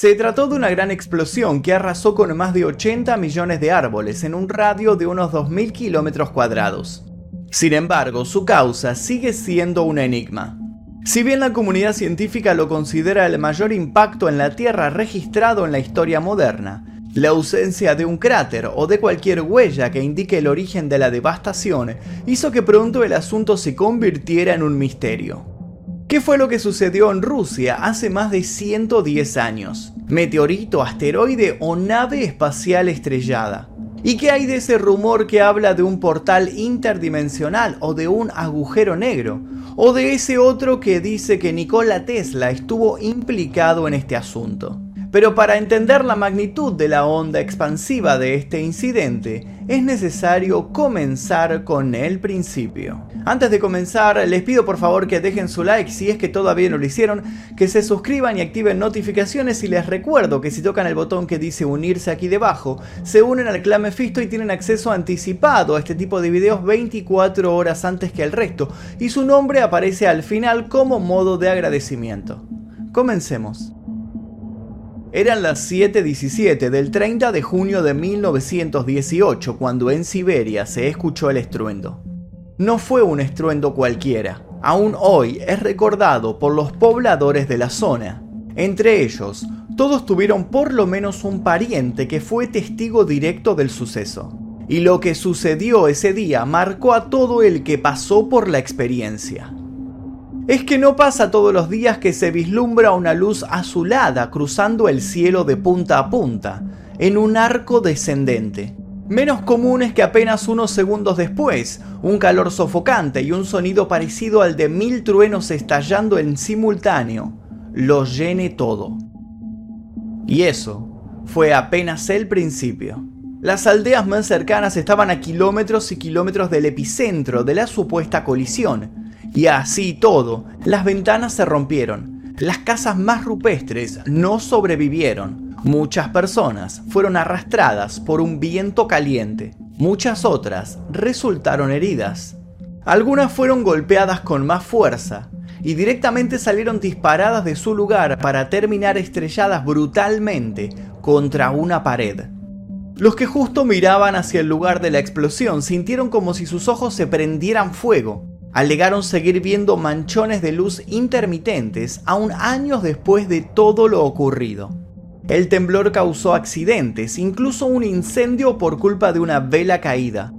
Se trató de una gran explosión que arrasó con más de 80 millones de árboles en un radio de unos 2.000 kilómetros cuadrados. Sin embargo, su causa sigue siendo un enigma. Si bien la comunidad científica lo considera el mayor impacto en la Tierra registrado en la historia moderna, la ausencia de un cráter o de cualquier huella que indique el origen de la devastación hizo que pronto el asunto se convirtiera en un misterio. ¿Qué fue lo que sucedió en Rusia hace más de 110 años? ¿Meteorito, asteroide o nave espacial estrellada? ¿Y qué hay de ese rumor que habla de un portal interdimensional o de un agujero negro? ¿O de ese otro que dice que Nikola Tesla estuvo implicado en este asunto? Pero para entender la magnitud de la onda expansiva de este incidente, es necesario comenzar con el principio. Antes de comenzar, les pido por favor que dejen su like si es que todavía no lo hicieron, que se suscriban y activen notificaciones y les recuerdo que si tocan el botón que dice unirse aquí debajo, se unen al clan Mephisto y tienen acceso anticipado a este tipo de videos 24 horas antes que el resto, y su nombre aparece al final como modo de agradecimiento. Comencemos. Eran las 7.17 del 30 de junio de 1918 cuando en Siberia se escuchó el estruendo. No fue un estruendo cualquiera, aún hoy es recordado por los pobladores de la zona. Entre ellos, todos tuvieron por lo menos un pariente que fue testigo directo del suceso. Y lo que sucedió ese día marcó a todo el que pasó por la experiencia es que no pasa todos los días que se vislumbra una luz azulada cruzando el cielo de punta a punta, en un arco descendente. Menos común es que apenas unos segundos después, un calor sofocante y un sonido parecido al de mil truenos estallando en simultáneo lo llene todo. Y eso fue apenas el principio. Las aldeas más cercanas estaban a kilómetros y kilómetros del epicentro de la supuesta colisión, y así todo, las ventanas se rompieron. Las casas más rupestres no sobrevivieron. Muchas personas fueron arrastradas por un viento caliente. Muchas otras resultaron heridas. Algunas fueron golpeadas con más fuerza y directamente salieron disparadas de su lugar para terminar estrelladas brutalmente contra una pared. Los que justo miraban hacia el lugar de la explosión sintieron como si sus ojos se prendieran fuego alegaron seguir viendo manchones de luz intermitentes aún años después de todo lo ocurrido. El temblor causó accidentes, incluso un incendio por culpa de una vela caída.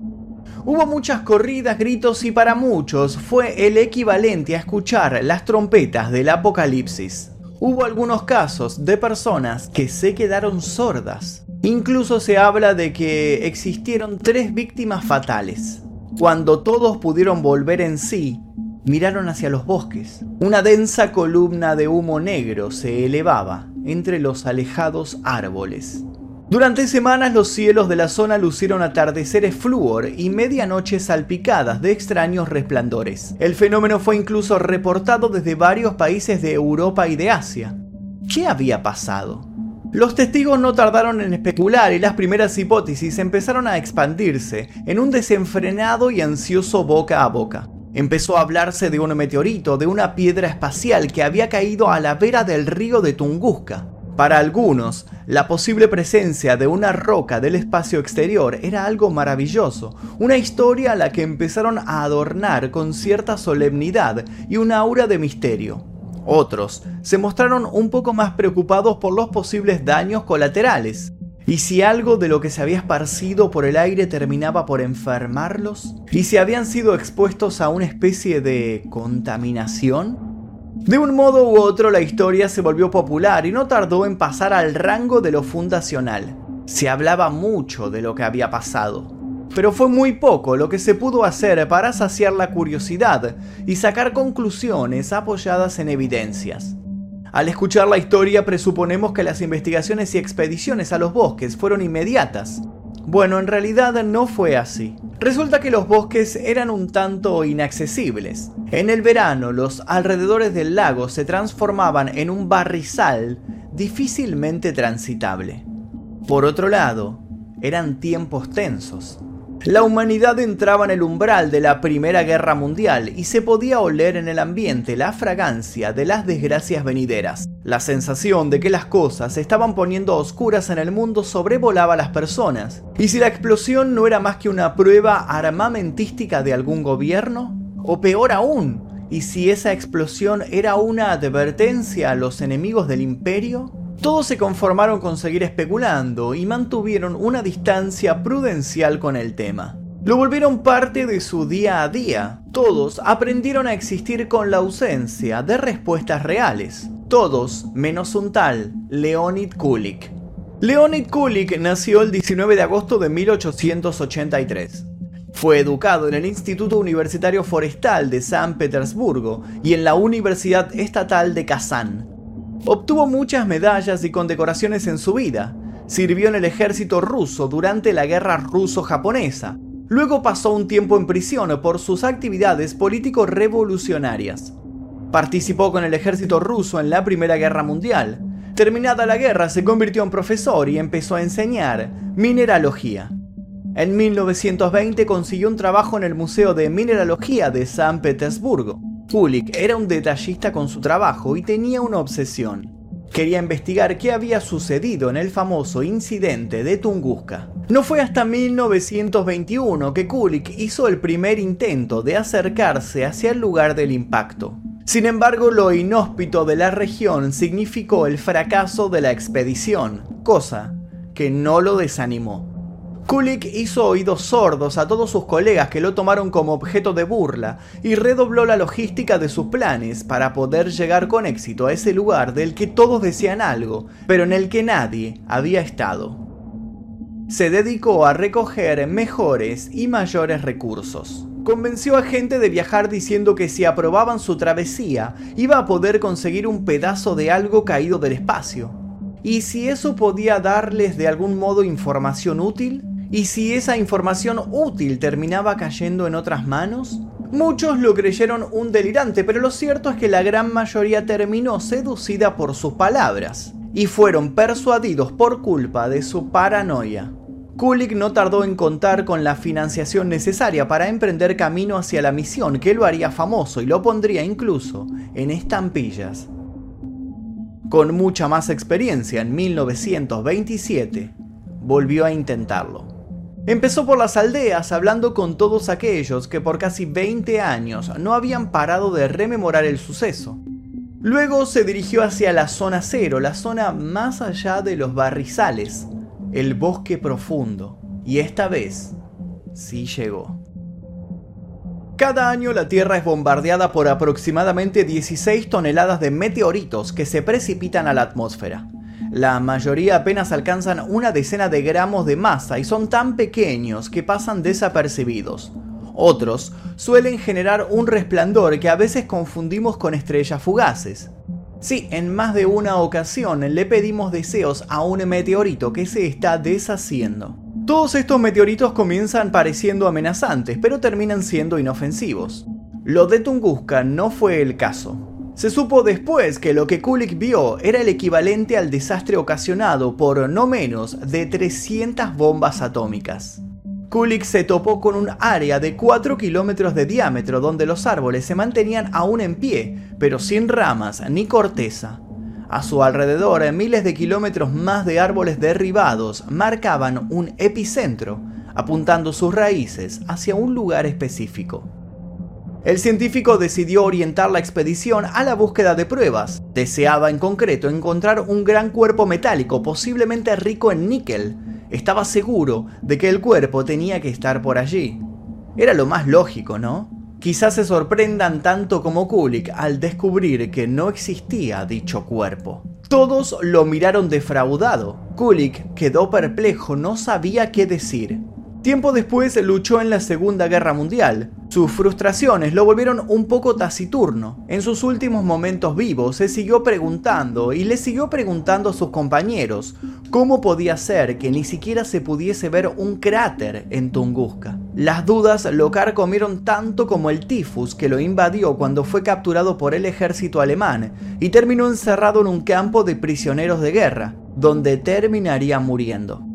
Hubo muchas corridas, gritos y para muchos fue el equivalente a escuchar las trompetas del apocalipsis. Hubo algunos casos de personas que se quedaron sordas. Incluso se habla de que existieron tres víctimas fatales. Cuando todos pudieron volver en sí, miraron hacia los bosques. Una densa columna de humo negro se elevaba entre los alejados árboles. Durante semanas los cielos de la zona lucieron atardeceres flúor y medianoches salpicadas de extraños resplandores. El fenómeno fue incluso reportado desde varios países de Europa y de Asia. ¿Qué había pasado? Los testigos no tardaron en especular y las primeras hipótesis empezaron a expandirse en un desenfrenado y ansioso boca a boca. Empezó a hablarse de un meteorito, de una piedra espacial que había caído a la vera del río de Tunguska. Para algunos, la posible presencia de una roca del espacio exterior era algo maravilloso, una historia a la que empezaron a adornar con cierta solemnidad y un aura de misterio. Otros se mostraron un poco más preocupados por los posibles daños colaterales. ¿Y si algo de lo que se había esparcido por el aire terminaba por enfermarlos? ¿Y si habían sido expuestos a una especie de contaminación? De un modo u otro la historia se volvió popular y no tardó en pasar al rango de lo fundacional. Se hablaba mucho de lo que había pasado pero fue muy poco lo que se pudo hacer para saciar la curiosidad y sacar conclusiones apoyadas en evidencias. Al escuchar la historia presuponemos que las investigaciones y expediciones a los bosques fueron inmediatas. Bueno, en realidad no fue así. Resulta que los bosques eran un tanto inaccesibles. En el verano los alrededores del lago se transformaban en un barrizal difícilmente transitable. Por otro lado, eran tiempos tensos. La humanidad entraba en el umbral de la Primera Guerra Mundial y se podía oler en el ambiente la fragancia de las desgracias venideras. La sensación de que las cosas se estaban poniendo oscuras en el mundo sobrevolaba a las personas. ¿Y si la explosión no era más que una prueba armamentística de algún gobierno? O peor aún, ¿y si esa explosión era una advertencia a los enemigos del imperio? Todos se conformaron con seguir especulando y mantuvieron una distancia prudencial con el tema. Lo volvieron parte de su día a día. Todos aprendieron a existir con la ausencia de respuestas reales. Todos menos un tal Leonid Kulik. Leonid Kulik nació el 19 de agosto de 1883. Fue educado en el Instituto Universitario Forestal de San Petersburgo y en la Universidad Estatal de Kazán. Obtuvo muchas medallas y condecoraciones en su vida. Sirvió en el ejército ruso durante la guerra ruso-japonesa. Luego pasó un tiempo en prisión por sus actividades político-revolucionarias. Participó con el ejército ruso en la Primera Guerra Mundial. Terminada la guerra se convirtió en profesor y empezó a enseñar mineralogía. En 1920 consiguió un trabajo en el Museo de Mineralogía de San Petersburgo. Kulik era un detallista con su trabajo y tenía una obsesión. Quería investigar qué había sucedido en el famoso incidente de Tunguska. No fue hasta 1921 que Kulik hizo el primer intento de acercarse hacia el lugar del impacto. Sin embargo, lo inhóspito de la región significó el fracaso de la expedición, cosa que no lo desanimó. Kulik hizo oídos sordos a todos sus colegas que lo tomaron como objeto de burla y redobló la logística de sus planes para poder llegar con éxito a ese lugar del que todos decían algo, pero en el que nadie había estado. Se dedicó a recoger mejores y mayores recursos. Convenció a gente de viajar diciendo que si aprobaban su travesía iba a poder conseguir un pedazo de algo caído del espacio. Y si eso podía darles de algún modo información útil, ¿Y si esa información útil terminaba cayendo en otras manos? Muchos lo creyeron un delirante, pero lo cierto es que la gran mayoría terminó seducida por sus palabras y fueron persuadidos por culpa de su paranoia. Kulik no tardó en contar con la financiación necesaria para emprender camino hacia la misión que lo haría famoso y lo pondría incluso en estampillas. Con mucha más experiencia en 1927, volvió a intentarlo. Empezó por las aldeas hablando con todos aquellos que por casi 20 años no habían parado de rememorar el suceso. Luego se dirigió hacia la zona cero, la zona más allá de los barrizales, el bosque profundo, y esta vez sí llegó. Cada año la Tierra es bombardeada por aproximadamente 16 toneladas de meteoritos que se precipitan a la atmósfera. La mayoría apenas alcanzan una decena de gramos de masa y son tan pequeños que pasan desapercibidos. Otros suelen generar un resplandor que a veces confundimos con estrellas fugaces. Sí, en más de una ocasión le pedimos deseos a un meteorito que se está deshaciendo. Todos estos meteoritos comienzan pareciendo amenazantes, pero terminan siendo inofensivos. Lo de Tunguska no fue el caso. Se supo después que lo que Kulik vio era el equivalente al desastre ocasionado por no menos de 300 bombas atómicas. Kulik se topó con un área de 4 kilómetros de diámetro donde los árboles se mantenían aún en pie, pero sin ramas ni corteza. A su alrededor, miles de kilómetros más de árboles derribados marcaban un epicentro, apuntando sus raíces hacia un lugar específico. El científico decidió orientar la expedición a la búsqueda de pruebas. Deseaba en concreto encontrar un gran cuerpo metálico, posiblemente rico en níquel. Estaba seguro de que el cuerpo tenía que estar por allí. Era lo más lógico, ¿no? Quizás se sorprendan tanto como Kulik al descubrir que no existía dicho cuerpo. Todos lo miraron defraudado. Kulik quedó perplejo, no sabía qué decir. Tiempo después luchó en la Segunda Guerra Mundial. Sus frustraciones lo volvieron un poco taciturno. En sus últimos momentos vivos se siguió preguntando y le siguió preguntando a sus compañeros cómo podía ser que ni siquiera se pudiese ver un cráter en Tunguska. Las dudas lo carcomieron tanto como el tifus que lo invadió cuando fue capturado por el ejército alemán y terminó encerrado en un campo de prisioneros de guerra, donde terminaría muriendo.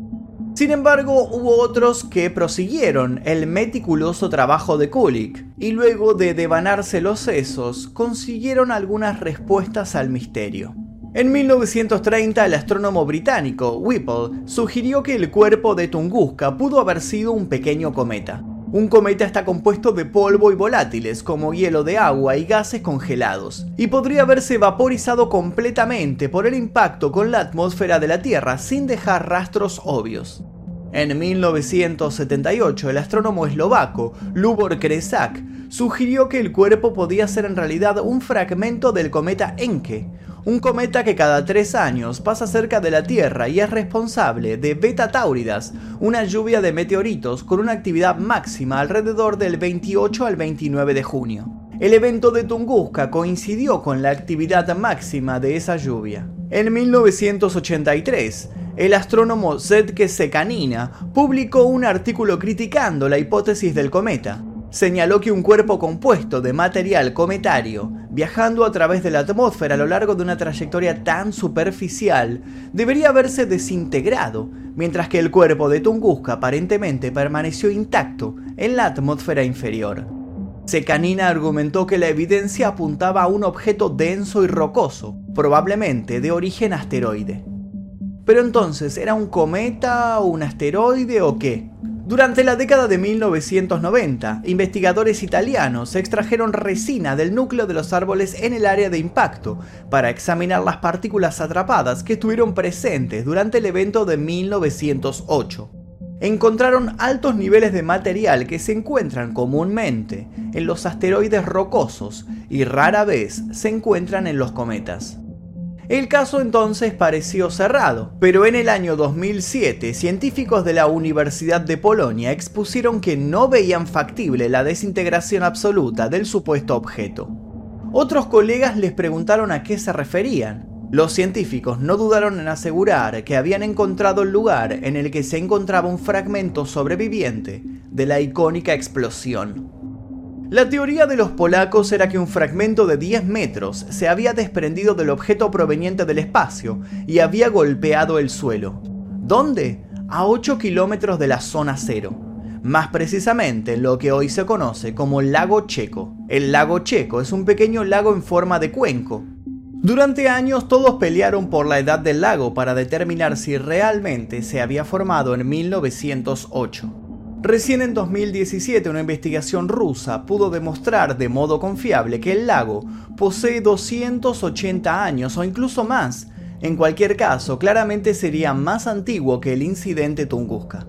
Sin embargo, hubo otros que prosiguieron el meticuloso trabajo de Kulik y luego de devanarse los sesos, consiguieron algunas respuestas al misterio. En 1930, el astrónomo británico Whipple sugirió que el cuerpo de Tunguska pudo haber sido un pequeño cometa. Un cometa está compuesto de polvo y volátiles como hielo de agua y gases congelados, y podría haberse vaporizado completamente por el impacto con la atmósfera de la Tierra sin dejar rastros obvios. En 1978, el astrónomo eslovaco Lubor Kresak sugirió que el cuerpo podía ser en realidad un fragmento del cometa Encke, un cometa que cada tres años pasa cerca de la Tierra y es responsable de Beta Tauridas, una lluvia de meteoritos con una actividad máxima alrededor del 28 al 29 de junio. El evento de Tunguska coincidió con la actividad máxima de esa lluvia. En 1983, el astrónomo Zetke Sekanina publicó un artículo criticando la hipótesis del cometa señaló que un cuerpo compuesto de material cometario, viajando a través de la atmósfera a lo largo de una trayectoria tan superficial, debería haberse desintegrado, mientras que el cuerpo de Tunguska aparentemente permaneció intacto en la atmósfera inferior. Secanina argumentó que la evidencia apuntaba a un objeto denso y rocoso, probablemente de origen asteroide. Pero entonces, ¿era un cometa o un asteroide o qué? Durante la década de 1990, investigadores italianos extrajeron resina del núcleo de los árboles en el área de impacto para examinar las partículas atrapadas que estuvieron presentes durante el evento de 1908. Encontraron altos niveles de material que se encuentran comúnmente en los asteroides rocosos y rara vez se encuentran en los cometas. El caso entonces pareció cerrado, pero en el año 2007 científicos de la Universidad de Polonia expusieron que no veían factible la desintegración absoluta del supuesto objeto. Otros colegas les preguntaron a qué se referían. Los científicos no dudaron en asegurar que habían encontrado el lugar en el que se encontraba un fragmento sobreviviente de la icónica explosión. La teoría de los polacos era que un fragmento de 10 metros se había desprendido del objeto proveniente del espacio y había golpeado el suelo. ¿Dónde? A 8 kilómetros de la zona cero. Más precisamente lo que hoy se conoce como lago Checo. El lago Checo es un pequeño lago en forma de cuenco. Durante años todos pelearon por la edad del lago para determinar si realmente se había formado en 1908. Recién en 2017 una investigación rusa pudo demostrar de modo confiable que el lago posee 280 años o incluso más. En cualquier caso, claramente sería más antiguo que el incidente Tunguska.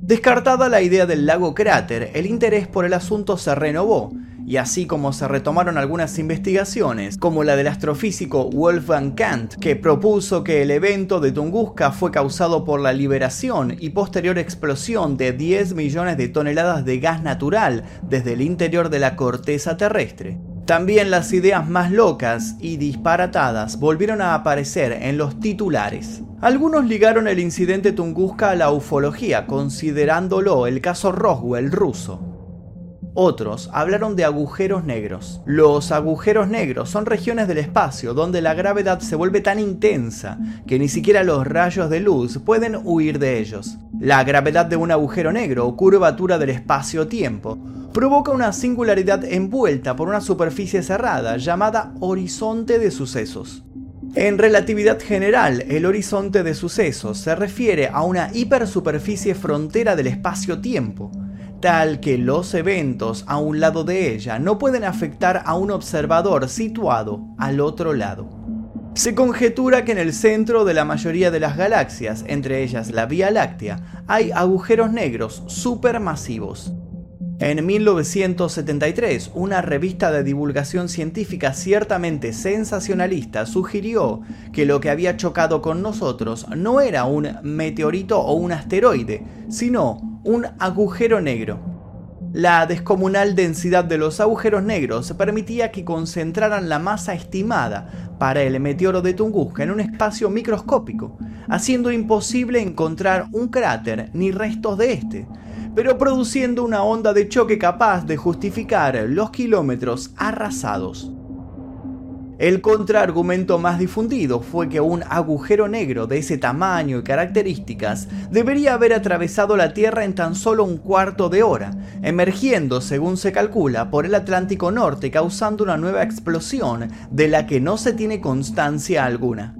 Descartada la idea del lago cráter, el interés por el asunto se renovó y así como se retomaron algunas investigaciones, como la del astrofísico Wolfgang Kant, que propuso que el evento de Tunguska fue causado por la liberación y posterior explosión de 10 millones de toneladas de gas natural desde el interior de la corteza terrestre. También las ideas más locas y disparatadas volvieron a aparecer en los titulares. Algunos ligaron el incidente Tunguska a la ufología, considerándolo el caso Roswell ruso. Otros hablaron de agujeros negros. Los agujeros negros son regiones del espacio donde la gravedad se vuelve tan intensa que ni siquiera los rayos de luz pueden huir de ellos. La gravedad de un agujero negro o curvatura del espacio-tiempo provoca una singularidad envuelta por una superficie cerrada llamada horizonte de sucesos. En relatividad general, el horizonte de sucesos se refiere a una hipersuperficie frontera del espacio-tiempo, tal que los eventos a un lado de ella no pueden afectar a un observador situado al otro lado. Se conjetura que en el centro de la mayoría de las galaxias, entre ellas la Vía Láctea, hay agujeros negros supermasivos. En 1973, una revista de divulgación científica ciertamente sensacionalista sugirió que lo que había chocado con nosotros no era un meteorito o un asteroide, sino un agujero negro. La descomunal densidad de los agujeros negros permitía que concentraran la masa estimada para el meteoro de Tunguska en un espacio microscópico, haciendo imposible encontrar un cráter ni restos de este, pero produciendo una onda de choque capaz de justificar los kilómetros arrasados. El contraargumento más difundido fue que un agujero negro de ese tamaño y características debería haber atravesado la Tierra en tan solo un cuarto de hora, emergiendo, según se calcula, por el Atlántico Norte causando una nueva explosión de la que no se tiene constancia alguna.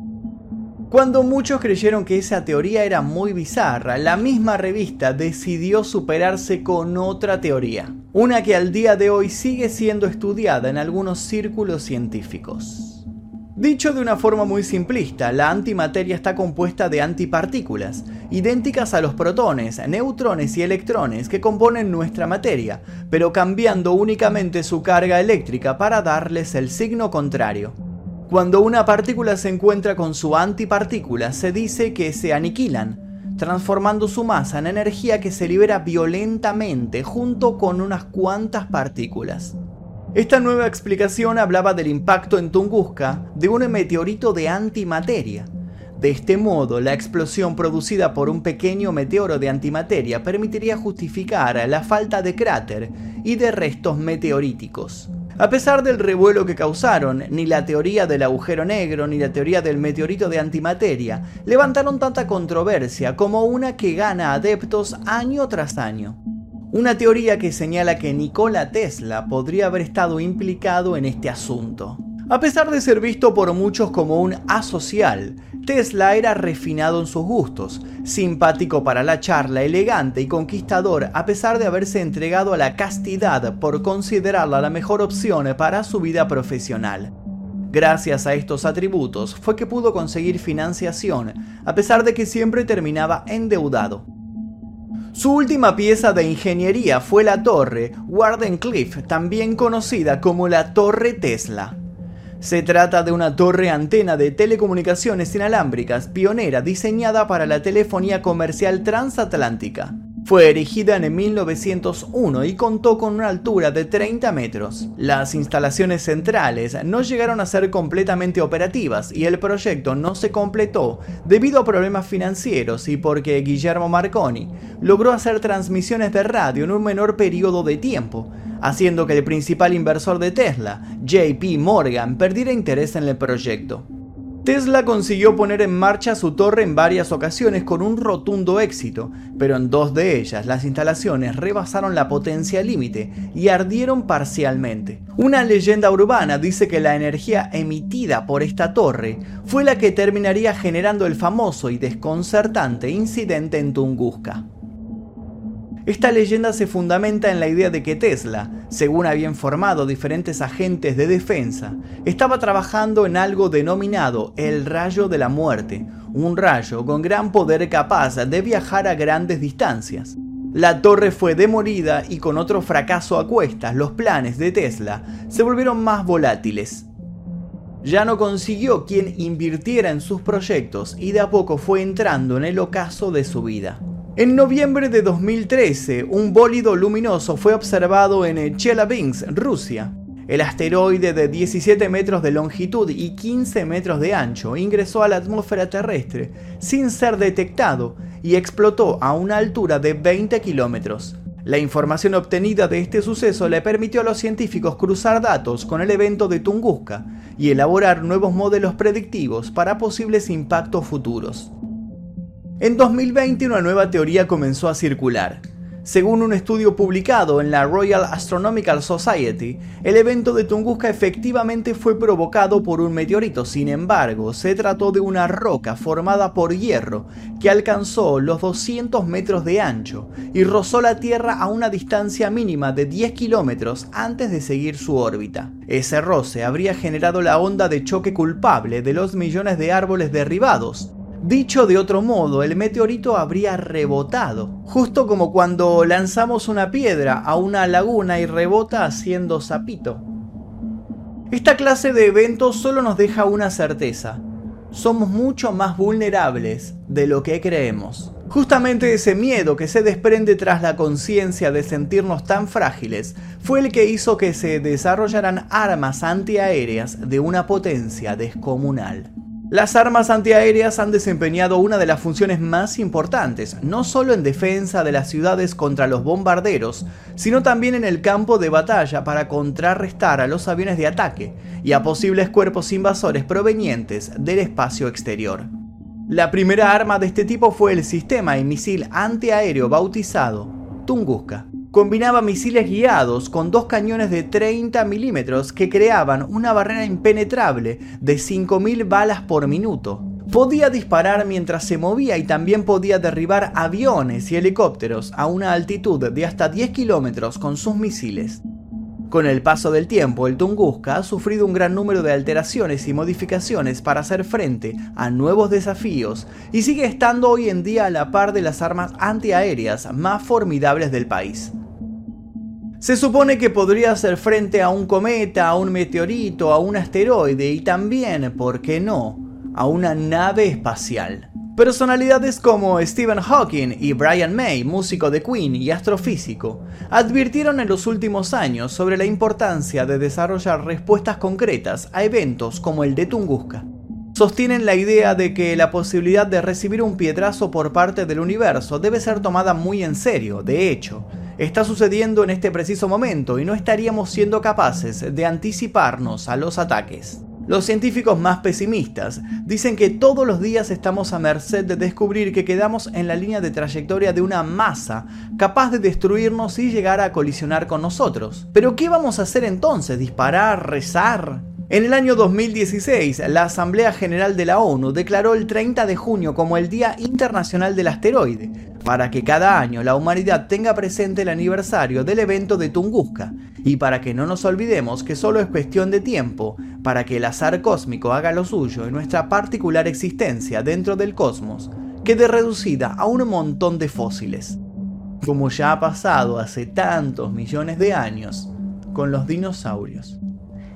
Cuando muchos creyeron que esa teoría era muy bizarra, la misma revista decidió superarse con otra teoría, una que al día de hoy sigue siendo estudiada en algunos círculos científicos. Dicho de una forma muy simplista, la antimateria está compuesta de antipartículas, idénticas a los protones, neutrones y electrones que componen nuestra materia, pero cambiando únicamente su carga eléctrica para darles el signo contrario. Cuando una partícula se encuentra con su antipartícula, se dice que se aniquilan, transformando su masa en energía que se libera violentamente junto con unas cuantas partículas. Esta nueva explicación hablaba del impacto en Tunguska de un meteorito de antimateria. De este modo, la explosión producida por un pequeño meteoro de antimateria permitiría justificar la falta de cráter y de restos meteoríticos. A pesar del revuelo que causaron, ni la teoría del agujero negro ni la teoría del meteorito de antimateria levantaron tanta controversia como una que gana adeptos año tras año. Una teoría que señala que Nikola Tesla podría haber estado implicado en este asunto. A pesar de ser visto por muchos como un asocial, Tesla era refinado en sus gustos, simpático para la charla, elegante y conquistador a pesar de haberse entregado a la castidad por considerarla la mejor opción para su vida profesional. Gracias a estos atributos fue que pudo conseguir financiación, a pesar de que siempre terminaba endeudado. Su última pieza de ingeniería fue la torre Wardenclyffe, también conocida como la Torre Tesla. Se trata de una torre antena de telecomunicaciones inalámbricas pionera diseñada para la telefonía comercial transatlántica. Fue erigida en 1901 y contó con una altura de 30 metros. Las instalaciones centrales no llegaron a ser completamente operativas y el proyecto no se completó debido a problemas financieros y porque Guillermo Marconi logró hacer transmisiones de radio en un menor periodo de tiempo, haciendo que el principal inversor de Tesla, JP Morgan, perdiera interés en el proyecto. Tesla consiguió poner en marcha su torre en varias ocasiones con un rotundo éxito, pero en dos de ellas las instalaciones rebasaron la potencia límite y ardieron parcialmente. Una leyenda urbana dice que la energía emitida por esta torre fue la que terminaría generando el famoso y desconcertante incidente en Tunguska. Esta leyenda se fundamenta en la idea de que Tesla, según había informado diferentes agentes de defensa, estaba trabajando en algo denominado el rayo de la muerte, un rayo con gran poder capaz de viajar a grandes distancias. La torre fue demolida y con otro fracaso a cuestas, los planes de Tesla se volvieron más volátiles. Ya no consiguió quien invirtiera en sus proyectos y de a poco fue entrando en el ocaso de su vida. En noviembre de 2013, un bólido luminoso fue observado en Chelyabinsk, Rusia. El asteroide de 17 metros de longitud y 15 metros de ancho ingresó a la atmósfera terrestre sin ser detectado y explotó a una altura de 20 kilómetros. La información obtenida de este suceso le permitió a los científicos cruzar datos con el evento de Tunguska y elaborar nuevos modelos predictivos para posibles impactos futuros. En 2020 una nueva teoría comenzó a circular. Según un estudio publicado en la Royal Astronomical Society, el evento de Tunguska efectivamente fue provocado por un meteorito, sin embargo, se trató de una roca formada por hierro que alcanzó los 200 metros de ancho y rozó la Tierra a una distancia mínima de 10 kilómetros antes de seguir su órbita. Ese roce habría generado la onda de choque culpable de los millones de árboles derribados, Dicho de otro modo, el meteorito habría rebotado, justo como cuando lanzamos una piedra a una laguna y rebota haciendo sapito. Esta clase de eventos solo nos deja una certeza. Somos mucho más vulnerables de lo que creemos. Justamente ese miedo que se desprende tras la conciencia de sentirnos tan frágiles fue el que hizo que se desarrollaran armas antiaéreas de una potencia descomunal. Las armas antiaéreas han desempeñado una de las funciones más importantes, no solo en defensa de las ciudades contra los bombarderos, sino también en el campo de batalla para contrarrestar a los aviones de ataque y a posibles cuerpos invasores provenientes del espacio exterior. La primera arma de este tipo fue el sistema y misil antiaéreo bautizado Tunguska combinaba misiles guiados con dos cañones de 30 milímetros que creaban una barrera impenetrable de 5.000 balas por minuto. Podía disparar mientras se movía y también podía derribar aviones y helicópteros a una altitud de hasta 10 kilómetros con sus misiles. Con el paso del tiempo, el Tunguska ha sufrido un gran número de alteraciones y modificaciones para hacer frente a nuevos desafíos y sigue estando hoy en día a la par de las armas antiaéreas más formidables del país. Se supone que podría hacer frente a un cometa, a un meteorito, a un asteroide y también, ¿por qué no?, a una nave espacial. Personalidades como Stephen Hawking y Brian May, músico de Queen y astrofísico, advirtieron en los últimos años sobre la importancia de desarrollar respuestas concretas a eventos como el de Tunguska. Sostienen la idea de que la posibilidad de recibir un piedrazo por parte del universo debe ser tomada muy en serio, de hecho, está sucediendo en este preciso momento y no estaríamos siendo capaces de anticiparnos a los ataques. Los científicos más pesimistas dicen que todos los días estamos a merced de descubrir que quedamos en la línea de trayectoria de una masa capaz de destruirnos y llegar a colisionar con nosotros. Pero ¿qué vamos a hacer entonces? ¿Disparar? ¿Rezar? En el año 2016, la Asamblea General de la ONU declaró el 30 de junio como el Día Internacional del Asteroide, para que cada año la humanidad tenga presente el aniversario del evento de Tunguska, y para que no nos olvidemos que solo es cuestión de tiempo para que el azar cósmico haga lo suyo en nuestra particular existencia dentro del cosmos, quede reducida a un montón de fósiles, como ya ha pasado hace tantos millones de años con los dinosaurios.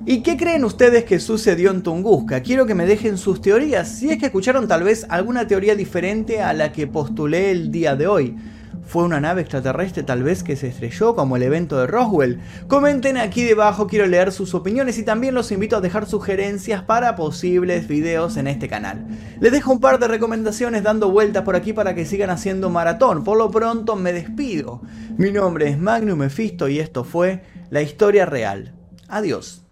¿Y qué creen ustedes que sucedió en Tunguska? Quiero que me dejen sus teorías, si es que escucharon tal vez alguna teoría diferente a la que postulé el día de hoy. ¿Fue una nave extraterrestre tal vez que se estrelló como el evento de Roswell? Comenten aquí debajo, quiero leer sus opiniones y también los invito a dejar sugerencias para posibles videos en este canal. Les dejo un par de recomendaciones dando vueltas por aquí para que sigan haciendo maratón. Por lo pronto me despido. Mi nombre es Magnum Mephisto y esto fue La Historia Real. Adiós.